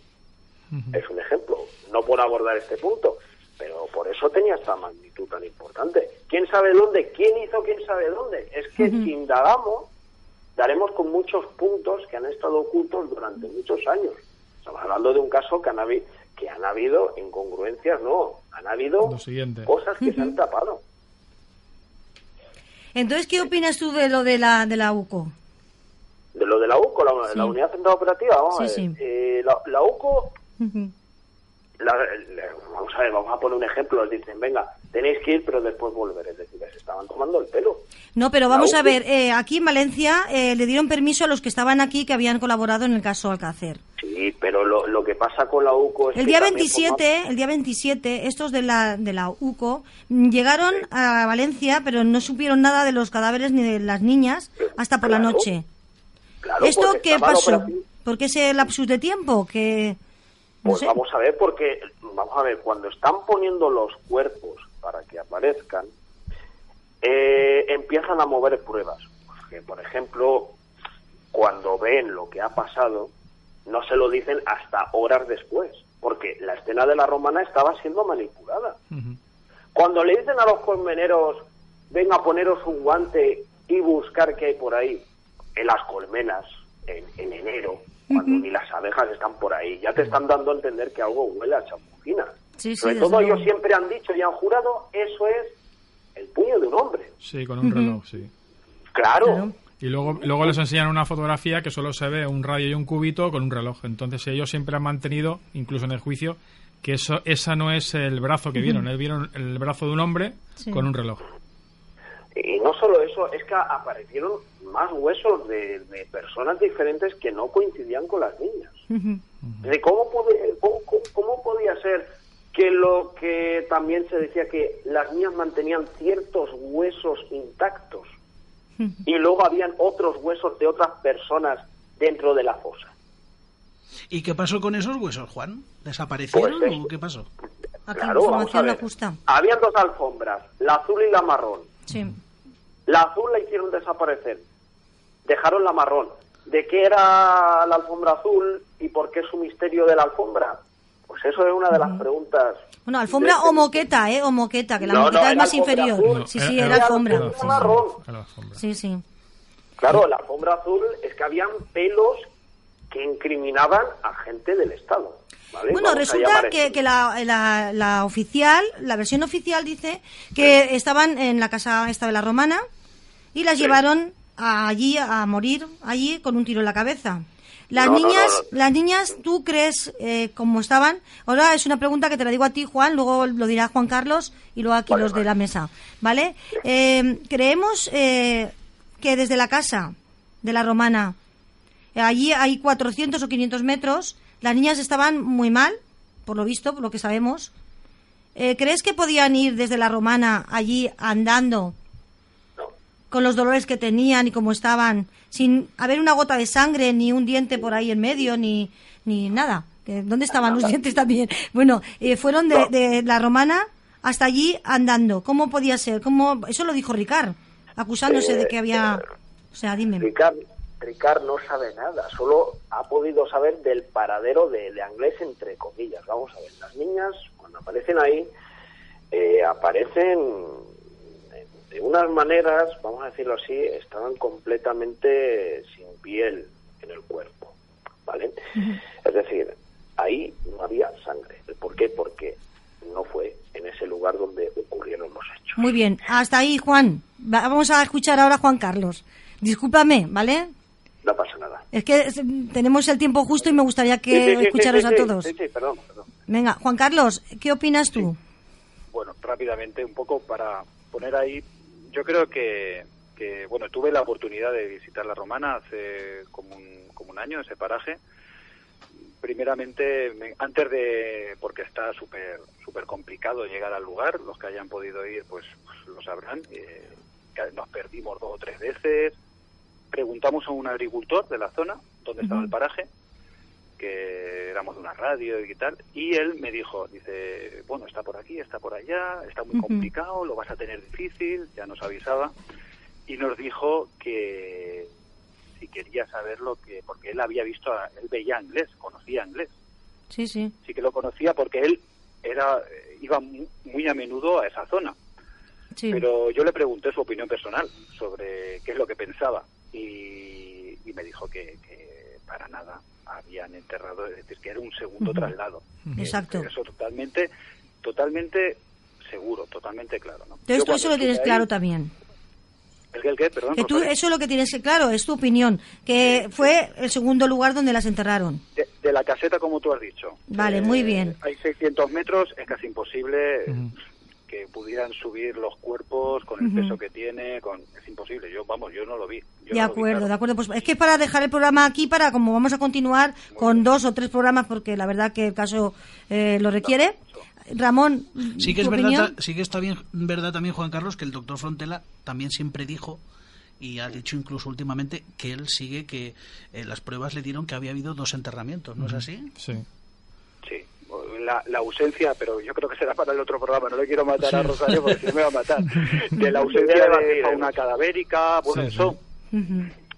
Es un ejemplo, no por abordar este punto, pero por eso tenía esta magnitud tan importante. ¿Quién sabe dónde? ¿Quién hizo quién sabe dónde? Es que si indagamos, daremos con muchos puntos que han estado ocultos durante muchos años. Estamos hablando de un caso que han, habido, que han habido incongruencias, no, han habido cosas que se han tapado. Entonces, ¿qué opinas tú de lo de la, de la UCO? De lo de la UCO, la, Unidad Central Operativa, vamos a ver. Eh, la, UCO vamos a ver, vamos a poner un ejemplo, dicen, venga, tenéis que ir, pero después volver, es decir, se estaban tomando el pelo. No, pero vamos a ver, eh, aquí en Valencia eh, le dieron permiso a los que estaban aquí que habían colaborado en el caso Alcácer. Sí, pero lo, lo que pasa con la UCO es el día 27, el día 27, estos de la de la UCO llegaron a Valencia, pero no supieron nada de los cadáveres ni de las niñas hasta por la noche. ¿Esto qué pasó? ¿Por qué ese lapsus de tiempo que pues vamos a ver, porque, vamos a ver, cuando están poniendo los cuerpos para que aparezcan, eh, empiezan a mover pruebas. Porque, por ejemplo, cuando ven lo que ha pasado, no se lo dicen hasta horas después, porque la escena de la romana estaba siendo manipulada. Cuando le dicen a los colmeneros, venga a poneros un guante y buscar qué hay por ahí, en las colmenas, en enero, cuando ni las abejas están por ahí. Ya te están dando a entender que algo huele a champufina. Sobre todo ellos siempre han dicho y han jurado, eso es el puño de un hombre. Sí, con un reloj, sí. Claro. Y luego, luego les enseñan una fotografía que solo se ve un radio y un cubito con un reloj. Entonces ellos siempre han mantenido, incluso en el juicio, que eso esa no es el brazo que vieron. Él vieron el brazo de un hombre con un reloj. Y no solo eso, es que aparecieron más huesos de, personas diferentes que no coincidían con las niñas. de cómo, cómo, podía ser que lo que también se decía que las niñas mantenían ciertos huesos intactos y luego habían otros huesos de otras personas dentro de la fosa. ¿Y qué pasó con esos huesos, Juan? ¿Desaparecieron pues o qué pasó? claro, vamos a ver. Habían dos alfombras, la azul y la marrón. Sí. La azul la hicieron desaparecer, dejaron la marrón. ¿De qué era la alfombra azul y por qué su misterio de la alfombra? Pues eso es una de las preguntas. Bueno, alfombra o moqueta, ¿eh? O moqueta, que la moqueta es más inferior. sí, sí, era, alfombra. Sí, sí. Claro, la alfombra azul es que habían pelos que incriminaban a gente del Estado. Bueno, resulta que, que la, la, oficial, la versión oficial dice que estaban en la casa esta de la romana y las llevaron allí a morir, allí con un tiro en la cabeza. Las niñas, las niñas, ¿tú crees eh, cómo estaban? Ahora es una pregunta que te la digo a ti, Juan, luego lo dirá Juan Carlos y luego aquí los de la mesa, ¿vale? Eh, creemos eh, que desde la casa de la romana, allí hay 400 o 500 metros, las niñas estaban muy mal, por lo visto, por lo que sabemos. ¿Crees que podían ir desde la romana allí andando con los dolores que tenían y cómo estaban, sin haber una gota de sangre, ni un diente por ahí en medio, ni, ni nada? ¿Dónde estaban los dientes también? Bueno, eh, fueron de, la romana hasta allí andando. ¿Cómo podía ser? ¿Cómo? Eso lo dijo Ricard, acusándose de que había... O sea, dime. Ricard no sabe nada, solo ha podido saber del paradero de, de Anglés, entre comillas. Vamos a ver, las niñas, cuando aparecen ahí, eh, aparecen de unas maneras, vamos a decirlo así, estaban completamente sin piel en el cuerpo, ¿vale? Es decir, ahí no había sangre. ¿Por qué? Porque no fue en ese lugar donde ocurrieron los hechos. Muy bien, hasta ahí, Juan. Vamos a escuchar ahora a Juan Carlos. Discúlpame, ¿vale? no pasa nada. Es que tenemos el tiempo justo y me gustaría que escucharos a todos. Sí, sí, perdón, perdón. Venga, Juan Carlos, ¿qué opinas tú? Bueno, rápidamente, un poco para poner ahí, yo creo que, que, bueno, tuve la oportunidad de visitar la Romana hace como un, como un año, ese paraje. Primeramente, antes de, porque está súper súper complicado llegar al lugar, los que hayan podido ir, pues, pues lo sabrán, eh, nos perdimos dos o tres veces, preguntamos a un agricultor de la zona donde estaba el paraje, que éramos de una radio y tal, y él me dijo, dice, bueno, está por aquí, está por allá, está muy complicado, lo vas a tener difícil, ya nos avisaba. y nos dijo que si quería saber lo que, porque él había visto, él veía inglés, conocía inglés. Sí, sí. Sí que lo conocía porque él era iba muy, a menudo a esa zona. Pero yo le pregunté su opinión personal sobre qué es lo que pensaba y, me dijo que, para nada habían enterrado, es decir, que era un segundo traslado. Exacto. Eso totalmente, totalmente seguro, totalmente claro. ¿no? Entonces eso lo tienes claro también. ¿El qué? Perdón, que tú, eso es lo que tienes claro, es tu opinión, que fue el segundo lugar donde las enterraron. De, la caseta, como tú has dicho. Vale, muy bien. Hay 600 metros, es casi imposible que pudieran subir los cuerpos con el peso que tiene, con es imposible. Yo, vamos, yo no lo vi. de acuerdo, de acuerdo. Pues es que para dejar el programa aquí, para como vamos a continuar con dos o tres programas, porque la verdad que el caso eh, lo requiere. Ramón, sí que es verdad, sí que está bien verdad también Juan Carlos que el doctor Frontela también siempre dijo y ha dicho incluso últimamente que él sigue que eh, las pruebas le dieron que había habido dos enterramientos, ¿no es así? Sí. Sí. La, ausencia, pero yo creo que será para el otro programa, no le quiero matar a Rosario porque si me va a matar, de la ausencia de fauna cadavérica, bueno, eso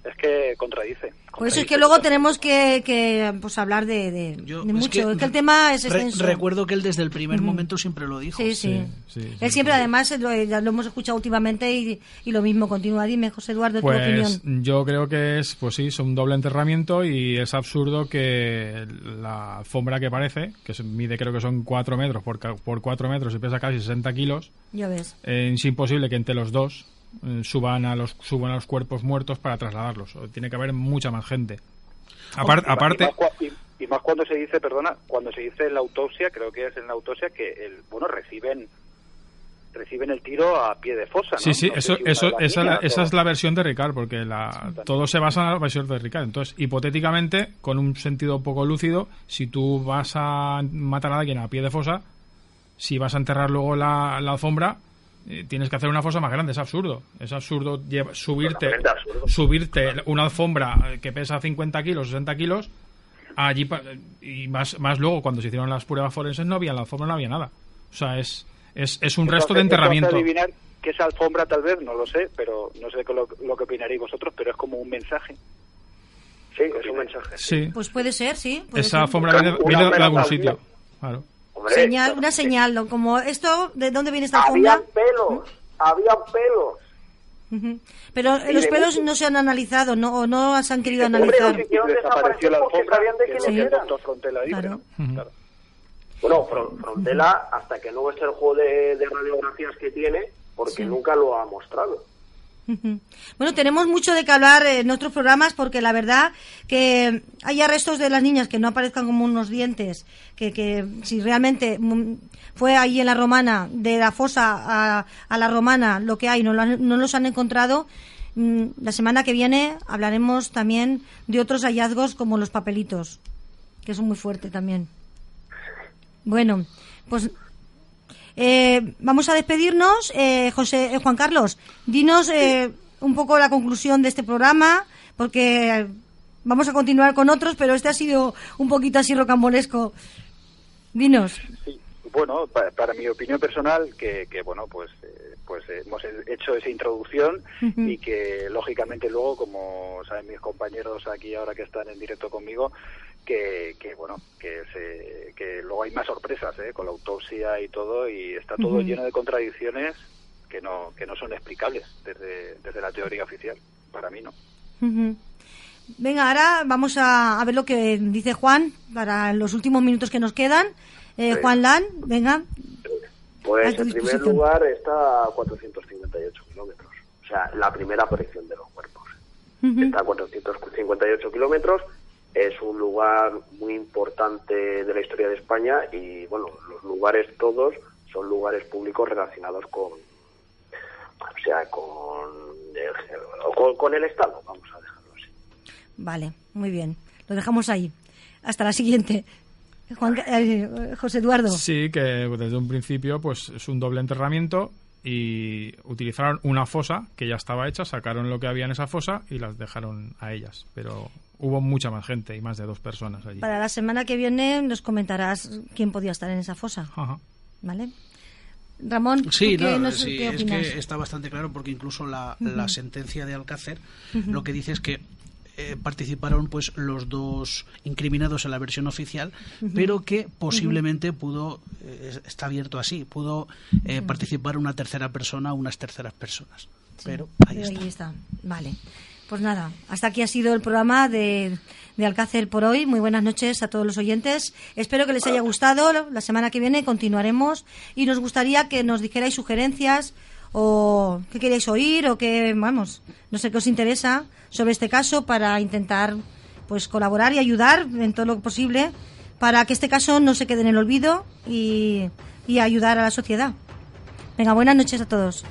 es que contradice. Pues eso es que luego tenemos que, pues hablar de, mucho. Es que, el tema es extenso. recuerdo que él desde el primer momento siempre lo dijo. Sí, sí. él siempre, además, lo, ya lo hemos escuchado últimamente y, lo mismo. Continúa, dime, José Eduardo, pues, tu opinión. Yo creo que es, pues sí, es un doble enterramiento y es absurdo que la alfombra que parece, que mide creo que son 4 metros por, por 4 metros y pesa casi 60 kilos, ya ves. Eh, es imposible que entre los dos eh, suban a los suban a los cuerpos muertos para trasladarlos. Tiene que haber mucha más gente. aparte y más, cuando se dice, perdona, cuando se dice en la autopsia, creo que es en la autopsia que el bueno reciben reciben el tiro a pie de fosa. ¿no? Sí, sí, eso, eso, esa, esa, es la versión de Ricard, porque la, todo se basa en la versión de Ricard. Entonces, hipotéticamente, con un sentido poco lúcido, si tú vas a matar a alguien a pie de fosa, si vas a enterrar luego la, la alfombra, eh, tienes que hacer una fosa más grande, es absurdo. Es absurdo subirte, subirte una alfombra que pesa 50 kilos, 60 kilos, allí y más, más luego cuando se hicieron las pruebas forenses no había la alfombra, no había nada. O sea, es, es, es un resto de enterramiento. adivinar que esa alfombra tal vez, no lo sé, pero no sé lo, lo que opinaréis vosotros, pero es como un mensaje. Sí, es un mensaje. Sí. Pues puede ser, sí. Esa alfombra viene, de algún sitio. Claro una señal, como esto, ¿de dónde viene esta alfombra? Habían pelos, habían pelos. Pero los pelos no se han analizado, ¿no? O no se han querido analizar. desapareció la alfombra, claro. Bueno, Frontela, hasta que no es el juego de, radiografías que tiene, porque nunca lo ha mostrado. Bueno, tenemos mucho de que hablar en otros programas porque la verdad que hay arrestos de las niñas que no aparezcan como unos dientes, que, que si realmente mm, fue ahí en la romana, de la fosa a, la romana, lo que hay, no, no los han encontrado. Mm, la semana que viene hablaremos también de otros hallazgos como los papelitos, que son muy fuertes también. Bueno, pues eh, vamos a despedirnos. Eh, José eh, Juan Carlos, dinos un poco la conclusión de este programa, porque vamos a continuar con otros, pero este ha sido un poquito así rocambolesco. Dinos. Bueno, para, mi opinión personal, que, bueno, pues pues hemos hecho esa introducción y que lógicamente luego, como saben mis compañeros aquí ahora que están en directo conmigo, que, bueno, que, se, que luego hay más sorpresas ¿eh? con la autopsia y todo, y está todo lleno de contradicciones que no, que no son explicables desde, desde la teoría oficial. Para mí no. Venga, ahora vamos a, ver lo que dice Juan para los últimos minutos que nos quedan. Eh, Juan Lan, venga. Pues en primer lugar está a 458 kilómetros. O sea, la primera aparición de los cuerpos. Está a 458 kilómetros es un lugar muy importante de la historia de España y bueno, los lugares todos son lugares públicos relacionados con, o sea, con el, con, el Estado, vamos a dejarlo así. Vale, muy bien, lo dejamos ahí. Hasta la siguiente. Eh, José Eduardo. Sí, que desde un principio pues es un doble enterramiento y utilizaron una fosa que ya estaba hecha, sacaron lo que había en esa fosa y las dejaron a ellas, pero hubo mucha más gente y más de dos personas allí. Para la semana que viene nos comentarás quién podía estar en esa fosa. ¿Vale? Ramón, sí, es que está bastante claro porque incluso la, sentencia de Alcácer lo que dice es que eh, participaron pues los dos incriminados en la versión oficial, pero que posiblemente pudo, eh, está abierto así, pudo eh, participar una tercera persona o unas terceras personas. pero ahí, está. Vale. Pues nada, hasta aquí ha sido el programa de, de Alcácer por hoy. Muy buenas noches a todos los oyentes. Espero que les haya gustado. La semana que viene continuaremos y nos gustaría que nos dijerais sugerencias o qué queréis oír o qué, vamos, no sé qué os interesa sobre este caso para intentar pues colaborar y ayudar en todo lo posible para que este caso no se quede en el olvido y, y ayudar a la sociedad. Venga, buenas noches a todos.